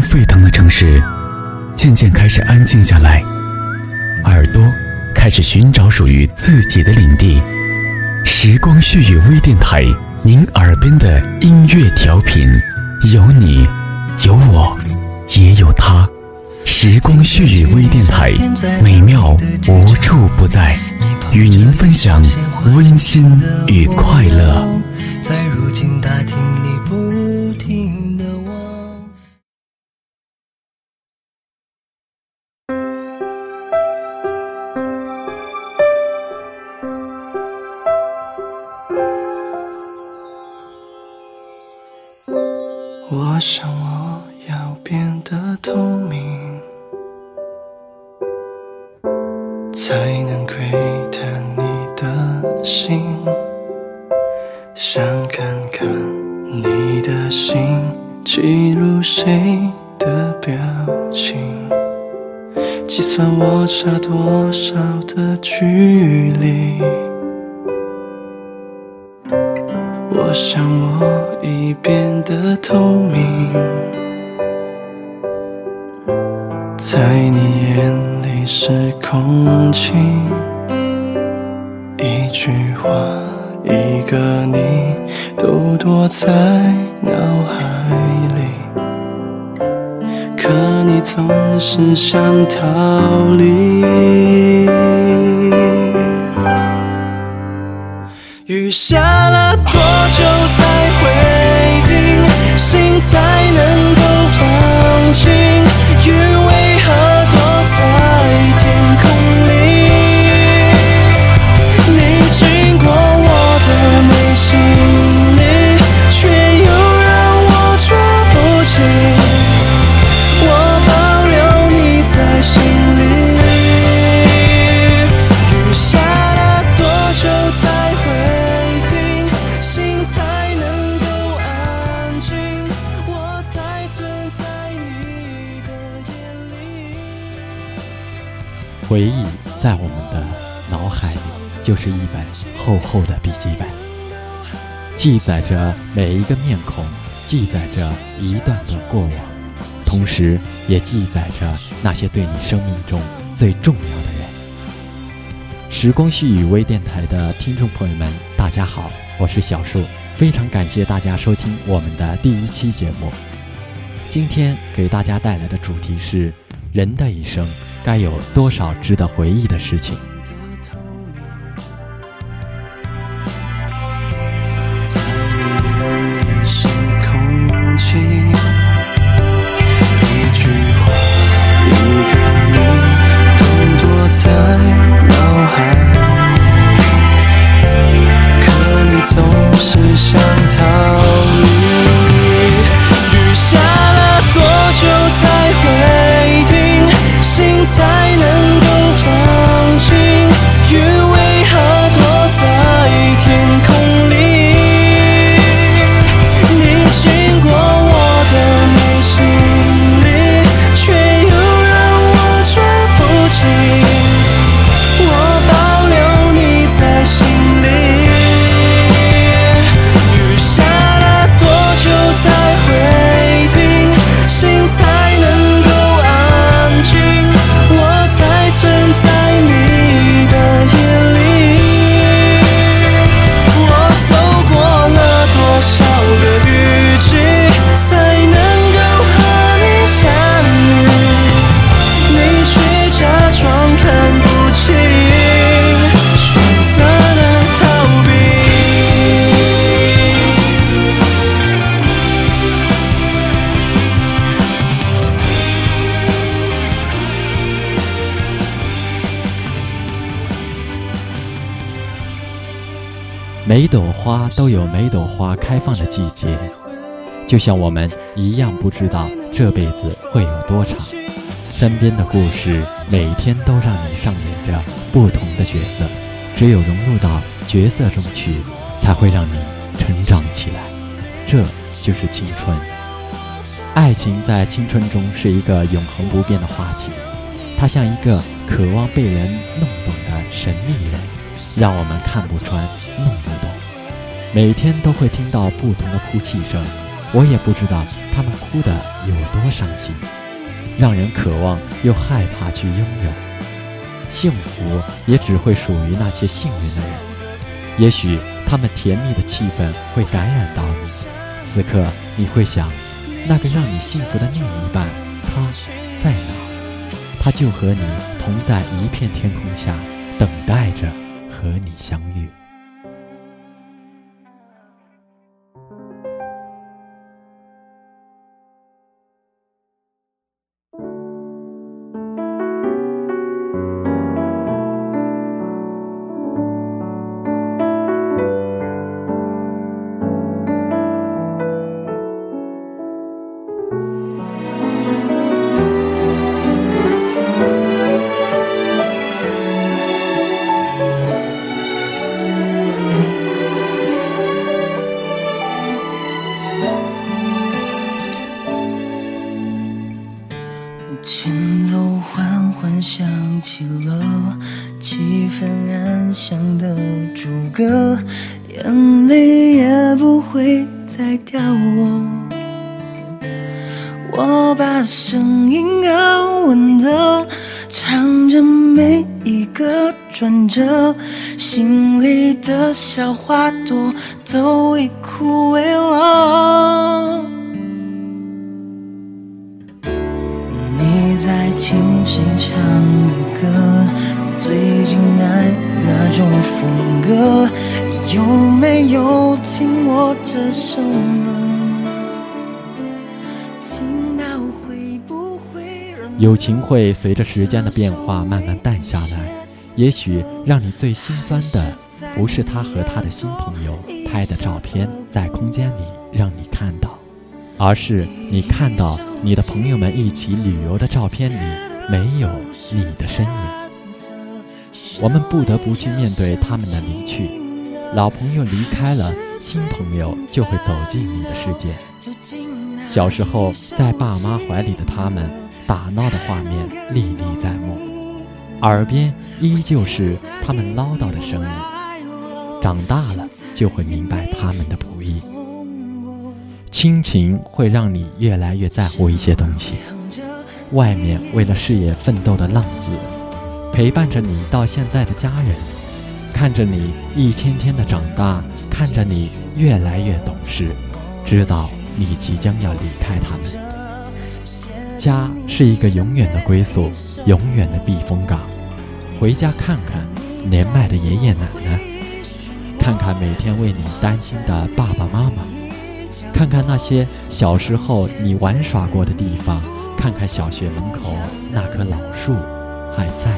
沸腾的城市，渐渐开始安静下来，耳朵开始寻找属于自己的领地。时光絮语微电台，您耳边的音乐调频，有你，有我，也有他。时光絮语微电台，美妙无处不在，与您分享温馨与快乐。在如今大厅我想我要变得透明。才能窥探你的心，想看看你的心记录谁的表情，计算我差多少的距离。我想我你变得透明，在你眼里是。空气，一句话，一个你，都躲在脑海里，可你总是想逃离。雨下了多久才？心才能够放晴？回忆在我们的脑海里，就是一本厚厚的笔记本，记载着每一个面孔，记载着一段段过往，同时也记载着那些对你生命中最重要的人。时光絮语微电台的听众朋友们，大家好，我是小树，非常感谢大家收听我们的第一期节目。今天给大家带来的主题是人的一生。该有多少值得回忆的事情？you 每朵花都有每朵花开放的季节，就像我们一样，不知道这辈子会有多长。身边的故事每天都让你上演着不同的角色，只有融入到角色中去，才会让你成长起来。这就是青春。爱情在青春中是一个永恒不变的话题，它像一个渴望被人弄懂的神秘人，让我们看不穿。弄不懂，每天都会听到不同的哭泣声，我也不知道他们哭得有多伤心，让人渴望又害怕去拥有。幸福也只会属于那些幸运的人。也许他们甜蜜的气氛会感染到你，此刻你会想，那个让你幸福的另一半，他在哪？他就和你同在一片天空下，等待着和你相遇。前奏缓缓响起了气氛安详的主歌，眼泪也不会再掉落。我把声音安稳的唱着每一个转折，心里的小花朵都已枯萎了。在听谁唱的？最近爱哪种风格？有没有听我这首呢？听到会不会友情会随着时间的变化慢慢淡下来。也许让你最心酸的，不是他和他的新朋友拍的照片在空间里让你看到，而是你看到你的朋友们一起旅游的照片里没有你的身影。我们不得不去面对他们的离去，老朋友离开了，新朋友就会走进你的世界。小时候在爸妈怀里的他们，打闹的画面历历在目，耳边依旧是他们唠叨的声音。长大了就会明白他们的不易。亲情会让你越来越在乎一些东西，外面为了事业奋斗的浪子。陪伴着你到现在的家人，看着你一天天的长大，看着你越来越懂事，知道你即将要离开他们。家是一个永远的归宿，永远的避风港。回家看看年迈的爷爷奶奶，看看每天为你担心的爸爸妈妈，看看那些小时候你玩耍过的地方，看看小学门口那棵老树，还在。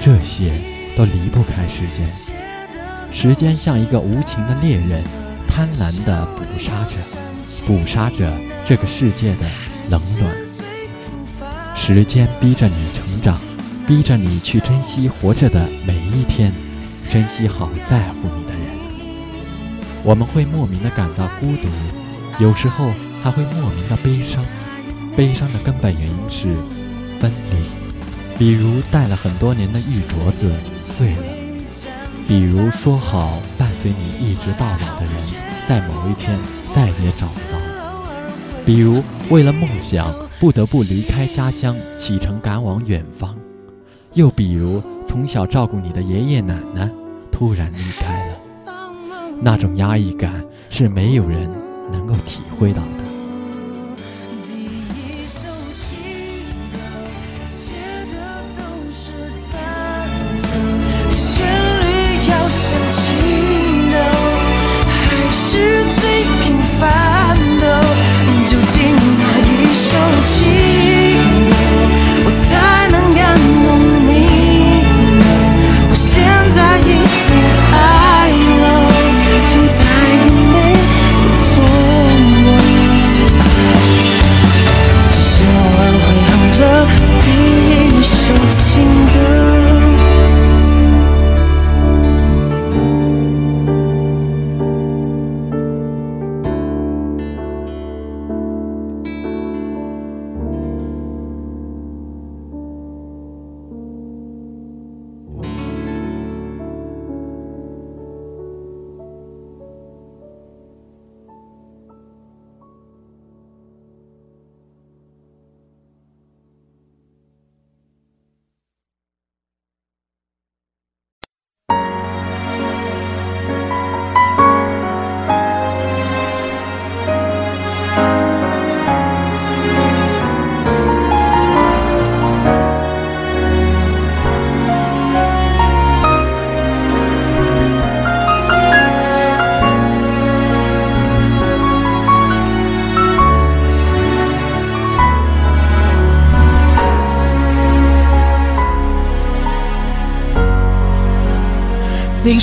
这些都离不开时间，时间像一个无情的猎人，贪婪地捕杀着，捕杀着这个世界的冷暖。时间逼着你成长，逼着你去珍惜活着的每一天，珍惜好在乎你的。我们会莫名的感到孤独，有时候还会莫名的悲伤，悲伤的根本原因是分离。比如戴了很多年的玉镯子碎了，比如说好伴随你一直到老的人，在某一天再也找不到了。比如为了梦想不得不离开家乡启程赶往远方，又比如从小照顾你的爷爷奶奶突然离开了，那种压抑感是没有人能够体会到的。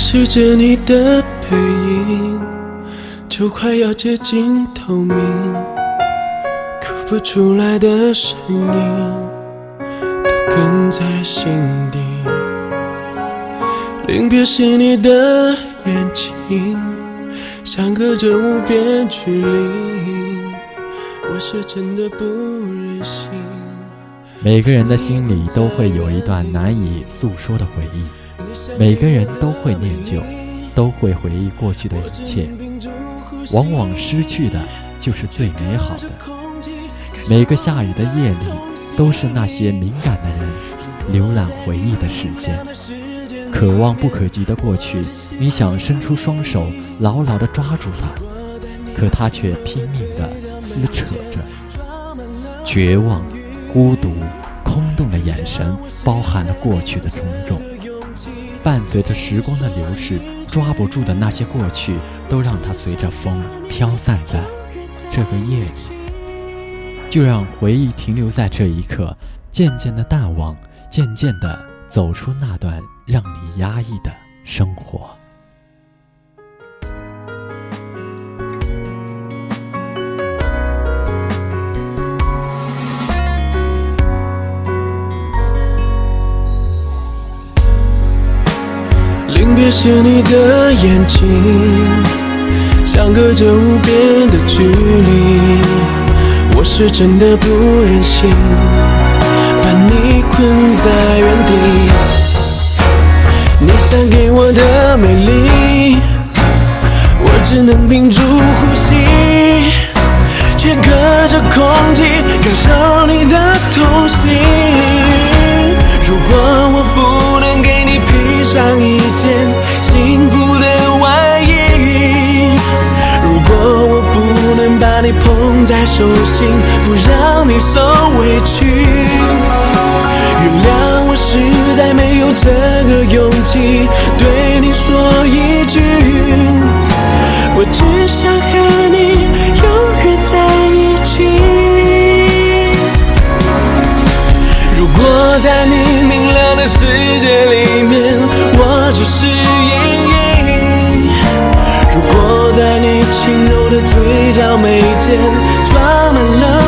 凝视着你的背影，就快要接近透明，哭不出来的声音都哽在心底。临别时你的眼睛，相隔着无边距离，我是真的不忍心。每个人的心里都会有一段难以诉说的回忆，每个人都会念旧，都会回忆过去的一切。往往失去的就是最美好的。每个下雨的夜里，都是那些敏感的人浏览回忆的视线，可望不可及的过去，你想伸出双手牢牢地抓住它，可它却拼命地撕扯着，绝望。孤独、空洞的眼神，包含了过去的种种。伴随着时光的流逝，抓不住的那些过去，都让它随着风飘散在这个夜里。就让回忆停留在这一刻，渐渐的淡忘，渐渐的走出那段让你压抑的生活。临别时你的眼睛，相隔着无边的距离，我是真的不忍心把你困在原地。你想给我的美丽，我只能屏住呼吸，却隔着空气感受你的痛心。如果在手心，不让你受委屈，原谅我实在没有这个勇气对你说一句，我只想和你永远在一起。如果在你明亮的世界里面，我只是阴影；如果在你轻柔的。嘴角眉间 drama, love.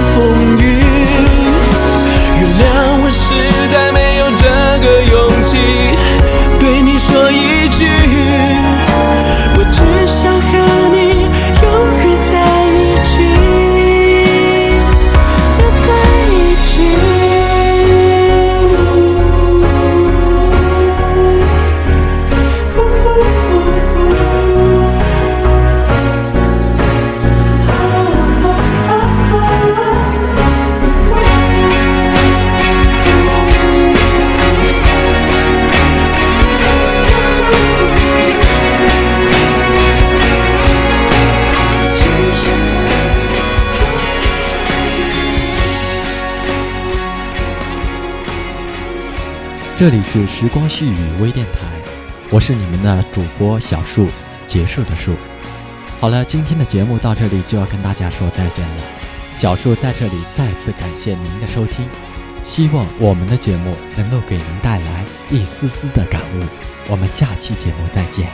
这里是时光絮语微电台，我是你们的主播小树，结束的树。好了，今天的节目到这里就要跟大家说再见了。小树在这里再次感谢您的收听，希望我们的节目能够给您带来一丝丝的感悟。我们下期节目再见。